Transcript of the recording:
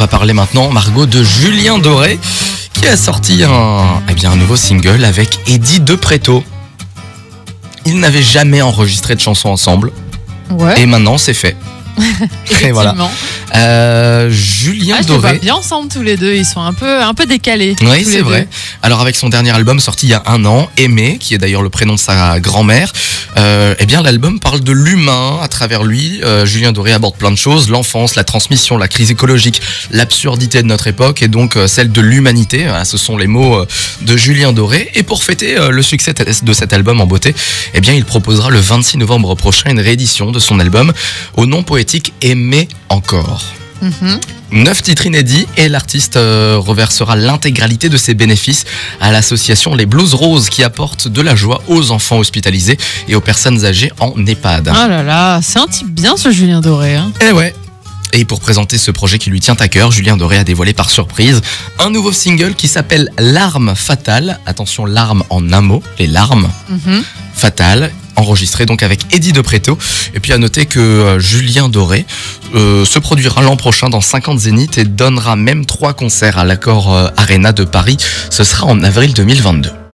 va parler maintenant, Margot, de Julien Doré, qui a sorti un, eh bien, un nouveau single avec Eddie De Preto. Ils n'avaient jamais enregistré de chansons ensemble, Ouais, et maintenant c'est fait. voilà. Euh, Julien Ah, je les vois Doré. bien ensemble tous les deux. Ils sont un peu, un peu décalés. Oui, c'est vrai. Alors avec son dernier album sorti il y a un an, Aimé, qui est d'ailleurs le prénom de sa grand-mère, euh, eh bien l'album parle de l'humain à travers lui. Euh, Julien Doré aborde plein de choses, l'enfance, la transmission, la crise écologique, l'absurdité de notre époque et donc euh, celle de l'humanité. Ah, ce sont les mots de Julien Doré. Et pour fêter le succès de cet album en beauté, eh bien il proposera le 26 novembre prochain une réédition de son album au nom poétique Aimer encore. Mhm. Neuf titres inédits et l'artiste euh, reversera l'intégralité de ses bénéfices à l'association Les Blues Roses qui apporte de la joie aux enfants hospitalisés et aux personnes âgées en EHPAD. Ah là là, c'est un type bien ce Julien Doré. Hein. Et ouais. Et pour présenter ce projet qui lui tient à cœur, Julien Doré a dévoilé par surprise un nouveau single qui s'appelle Larmes fatales. Attention, larmes en un mot, les larmes Mhm. fatales. Enregistré donc avec Eddie De Preto. Et puis à noter que euh, Julien Doré euh, se produira l'an prochain dans 50 Zénith et donnera même trois concerts à l'accord euh, Arena de Paris. Ce sera en avril 2022.